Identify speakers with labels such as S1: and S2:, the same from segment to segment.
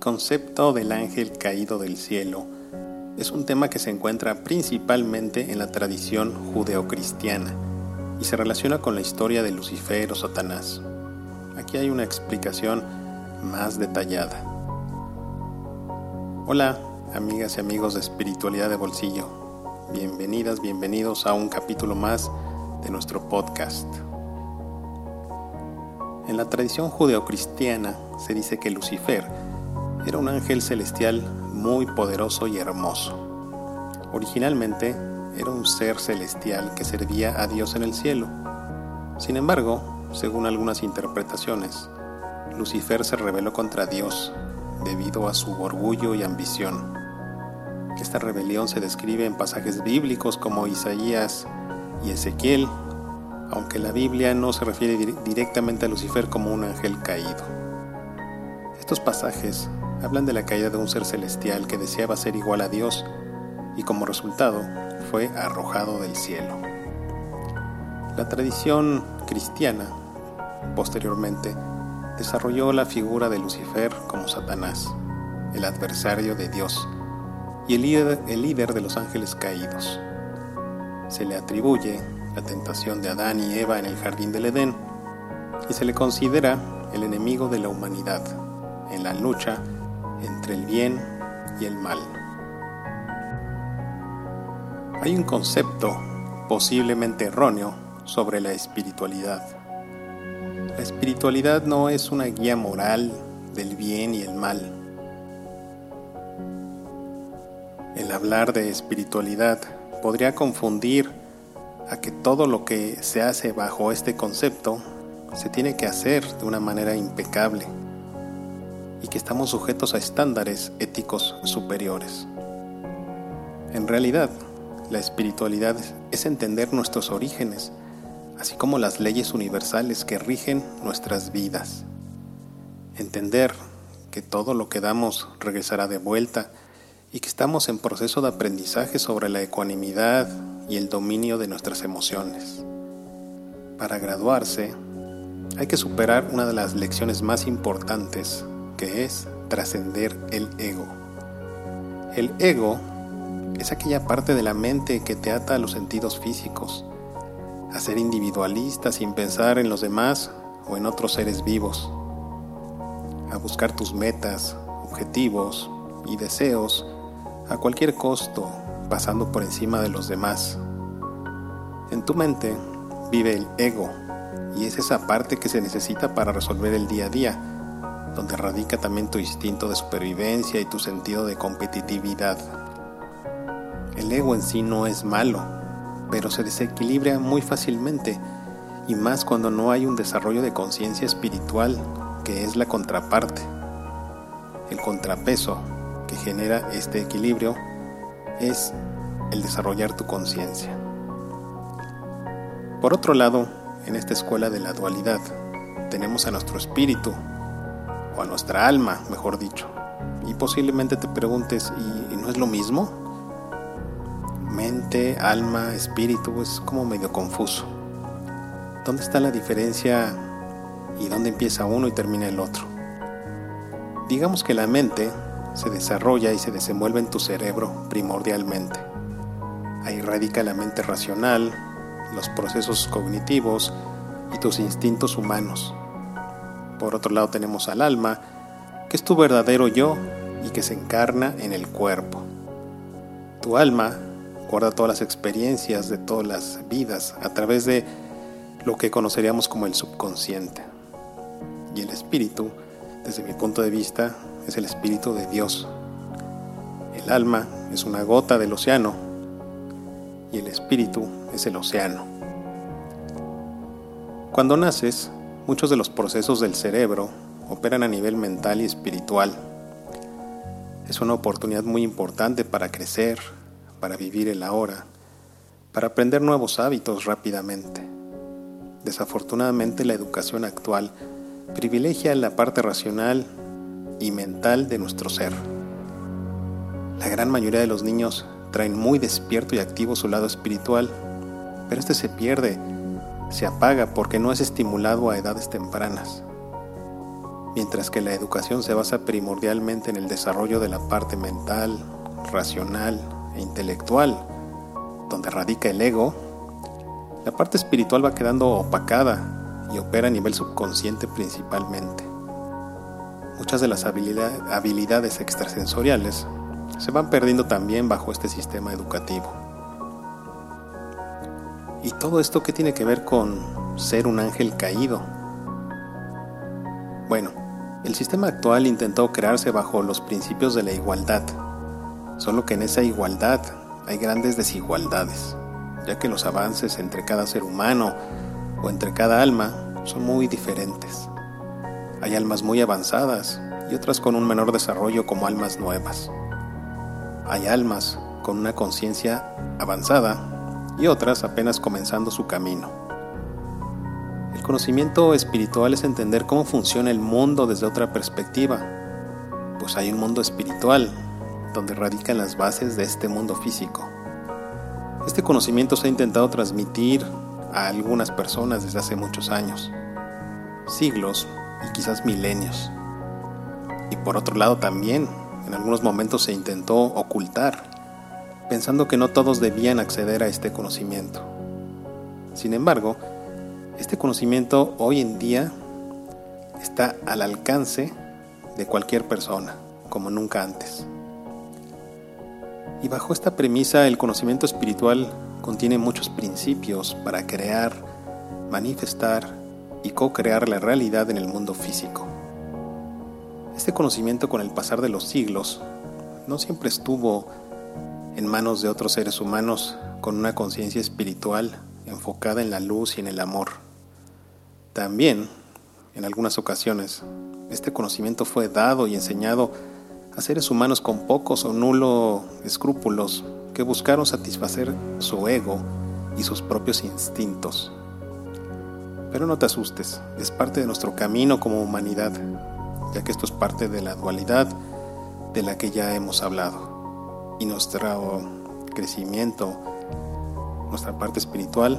S1: Concepto del ángel caído del cielo es un tema que se encuentra principalmente en la tradición judeocristiana y se relaciona con la historia de Lucifer o Satanás. Aquí hay una explicación más detallada. Hola, amigas y amigos de Espiritualidad de Bolsillo. Bienvenidas, bienvenidos a un capítulo más de nuestro podcast. En la tradición judeocristiana se dice que Lucifer era un ángel celestial muy poderoso y hermoso. Originalmente era un ser celestial que servía a Dios en el cielo. Sin embargo, según algunas interpretaciones, Lucifer se rebeló contra Dios debido a su orgullo y ambición. Esta rebelión se describe en pasajes bíblicos como Isaías y Ezequiel, aunque la Biblia no se refiere directamente a Lucifer como un ángel caído. Estos pasajes hablan de la caída de un ser celestial que deseaba ser igual a Dios y como resultado fue arrojado del cielo. La tradición cristiana, posteriormente, desarrolló la figura de Lucifer como Satanás, el adversario de Dios y el líder, el líder de los ángeles caídos. Se le atribuye la tentación de Adán y Eva en el jardín del Edén y se le considera el enemigo de la humanidad en la lucha entre el bien y el mal. Hay un concepto posiblemente erróneo sobre la espiritualidad. La espiritualidad no es una guía moral del bien y el mal. El hablar de espiritualidad podría confundir a que todo lo que se hace bajo este concepto se tiene que hacer de una manera impecable y que estamos sujetos a estándares éticos superiores. En realidad, la espiritualidad es entender nuestros orígenes, así como las leyes universales que rigen nuestras vidas. Entender que todo lo que damos regresará de vuelta y que estamos en proceso de aprendizaje sobre la ecuanimidad y el dominio de nuestras emociones. Para graduarse, hay que superar una de las lecciones más importantes que es trascender el ego. El ego es aquella parte de la mente que te ata a los sentidos físicos, a ser individualista sin pensar en los demás o en otros seres vivos, a buscar tus metas, objetivos y deseos a cualquier costo, pasando por encima de los demás. En tu mente vive el ego y es esa parte que se necesita para resolver el día a día donde radica también tu instinto de supervivencia y tu sentido de competitividad. El ego en sí no es malo, pero se desequilibra muy fácilmente, y más cuando no hay un desarrollo de conciencia espiritual, que es la contraparte. El contrapeso que genera este equilibrio es el desarrollar tu conciencia. Por otro lado, en esta escuela de la dualidad, tenemos a nuestro espíritu, o a nuestra alma, mejor dicho. Y posiblemente te preguntes, ¿y no es lo mismo? Mente, alma, espíritu, es como medio confuso. ¿Dónde está la diferencia y dónde empieza uno y termina el otro? Digamos que la mente se desarrolla y se desenvuelve en tu cerebro primordialmente. Ahí radica la mente racional, los procesos cognitivos y tus instintos humanos. Por otro lado tenemos al alma, que es tu verdadero yo y que se encarna en el cuerpo. Tu alma guarda todas las experiencias de todas las vidas a través de lo que conoceríamos como el subconsciente. Y el espíritu, desde mi punto de vista, es el espíritu de Dios. El alma es una gota del océano y el espíritu es el océano. Cuando naces, Muchos de los procesos del cerebro operan a nivel mental y espiritual. Es una oportunidad muy importante para crecer, para vivir el ahora, para aprender nuevos hábitos rápidamente. Desafortunadamente la educación actual privilegia la parte racional y mental de nuestro ser. La gran mayoría de los niños traen muy despierto y activo su lado espiritual, pero este se pierde se apaga porque no es estimulado a edades tempranas. mientras que la educación se basa primordialmente en el desarrollo de la parte mental, racional e intelectual, donde radica el ego, la parte espiritual va quedando opacada y opera a nivel subconsciente principalmente. Muchas de las habilidades extrasensoriales se van perdiendo también bajo este sistema educativo. ¿Y todo esto qué tiene que ver con ser un ángel caído? Bueno, el sistema actual intentó crearse bajo los principios de la igualdad, solo que en esa igualdad hay grandes desigualdades, ya que los avances entre cada ser humano o entre cada alma son muy diferentes. Hay almas muy avanzadas y otras con un menor desarrollo como almas nuevas. Hay almas con una conciencia avanzada y otras apenas comenzando su camino. El conocimiento espiritual es entender cómo funciona el mundo desde otra perspectiva, pues hay un mundo espiritual donde radican las bases de este mundo físico. Este conocimiento se ha intentado transmitir a algunas personas desde hace muchos años, siglos y quizás milenios. Y por otro lado también en algunos momentos se intentó ocultar, pensando que no todos debían acceder a este conocimiento. Sin embargo, este conocimiento hoy en día está al alcance de cualquier persona, como nunca antes. Y bajo esta premisa, el conocimiento espiritual contiene muchos principios para crear, manifestar y co-crear la realidad en el mundo físico. Este conocimiento con el pasar de los siglos no siempre estuvo en manos de otros seres humanos con una conciencia espiritual enfocada en la luz y en el amor. También, en algunas ocasiones, este conocimiento fue dado y enseñado a seres humanos con pocos o nulos escrúpulos que buscaron satisfacer su ego y sus propios instintos. Pero no te asustes, es parte de nuestro camino como humanidad ya que esto es parte de la dualidad de la que ya hemos hablado. Y nuestro crecimiento, nuestra parte espiritual,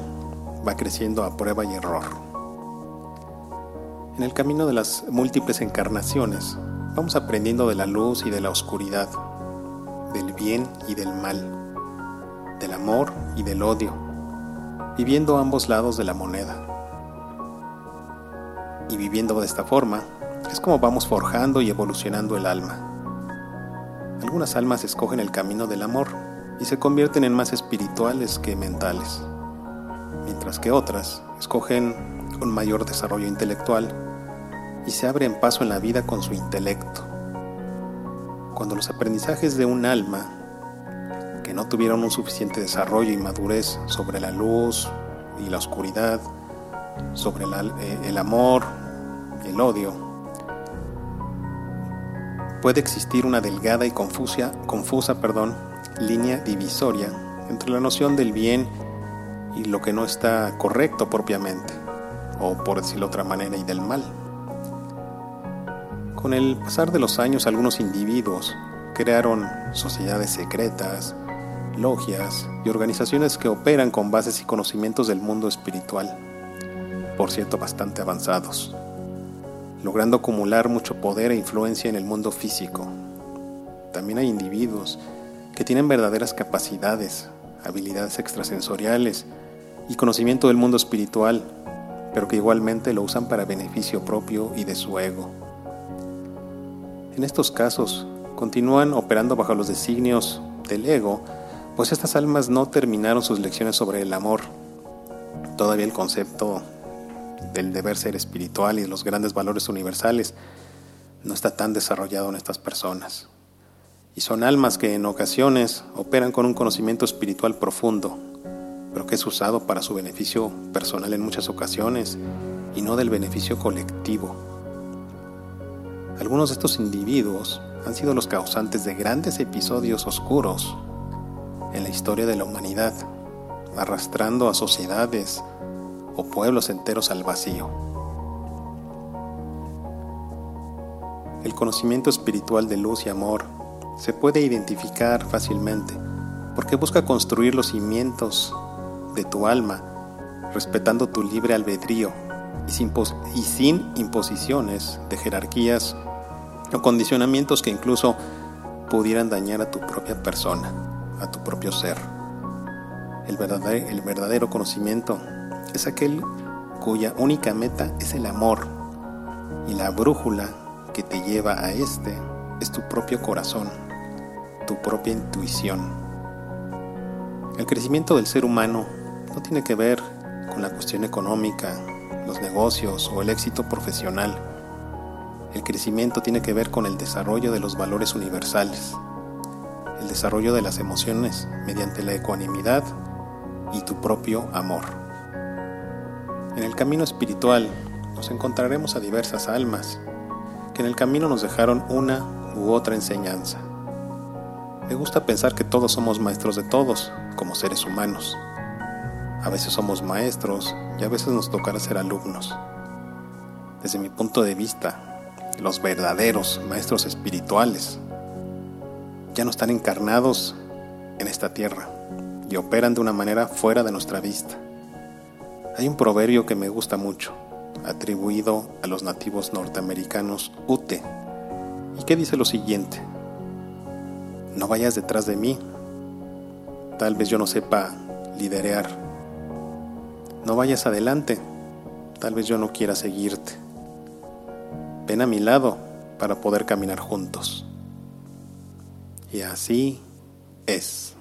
S1: va creciendo a prueba y error. En el camino de las múltiples encarnaciones, vamos aprendiendo de la luz y de la oscuridad, del bien y del mal, del amor y del odio, viviendo ambos lados de la moneda. Y viviendo de esta forma, es como vamos forjando y evolucionando el alma. Algunas almas escogen el camino del amor y se convierten en más espirituales que mentales, mientras que otras escogen un mayor desarrollo intelectual y se abren paso en la vida con su intelecto. Cuando los aprendizajes de un alma que no tuvieron un suficiente desarrollo y madurez sobre la luz y la oscuridad, sobre eh, el, amor el odio, puede existir una delgada y confusa, confusa perdón, línea divisoria entre la noción del bien y lo que no está correcto propiamente, o por decirlo de otra manera, y del mal. Con el pasar de los años, algunos individuos crearon sociedades secretas, logias y organizaciones que operan con bases y conocimientos del mundo espiritual, por cierto bastante avanzados logrando acumular mucho poder e influencia en el mundo físico. También hay individuos que tienen verdaderas capacidades, habilidades extrasensoriales y conocimiento del mundo espiritual, pero que igualmente lo usan para beneficio propio y de su ego. En estos casos, continúan operando bajo los designios del ego, pues estas almas no terminaron sus lecciones sobre el amor. Todavía el concepto del deber ser espiritual y de los grandes valores universales no está tan desarrollado en estas personas. Y son almas que en ocasiones operan con un conocimiento espiritual profundo, pero que es usado para su beneficio personal en muchas ocasiones y no del beneficio colectivo. Algunos de estos individuos han sido los causantes de grandes episodios oscuros en la historia de la humanidad, arrastrando a sociedades, o pueblos enteros al vacío. El conocimiento espiritual de luz y amor se puede identificar fácilmente porque busca construir los cimientos de tu alma, respetando tu libre albedrío y sin, y sin imposiciones de jerarquías o condicionamientos que incluso pudieran dañar a tu propia persona, a tu propio ser. El verdadero, el verdadero conocimiento es aquel cuya única meta es el amor y la brújula que te lleva a este es tu propio corazón, tu propia intuición. El crecimiento del ser humano no tiene que ver con la cuestión económica, los negocios o el éxito profesional. El crecimiento tiene que ver con el desarrollo de los valores universales, el desarrollo de las emociones mediante la ecuanimidad y tu propio amor. En el camino espiritual nos encontraremos a diversas almas que en el camino nos dejaron una u otra enseñanza. Me gusta pensar que todos somos maestros de todos, como seres humanos. A veces somos maestros y a veces nos tocará ser alumnos. Desde mi punto de vista, los verdaderos maestros espirituales ya no están encarnados en esta tierra y operan de una manera fuera de nuestra vista. Hay un proverbio que me gusta mucho, atribuido a los nativos norteamericanos Ute, y que dice lo siguiente, no vayas detrás de mí, tal vez yo no sepa liderear, no vayas adelante, tal vez yo no quiera seguirte, ven a mi lado para poder caminar juntos. Y así es.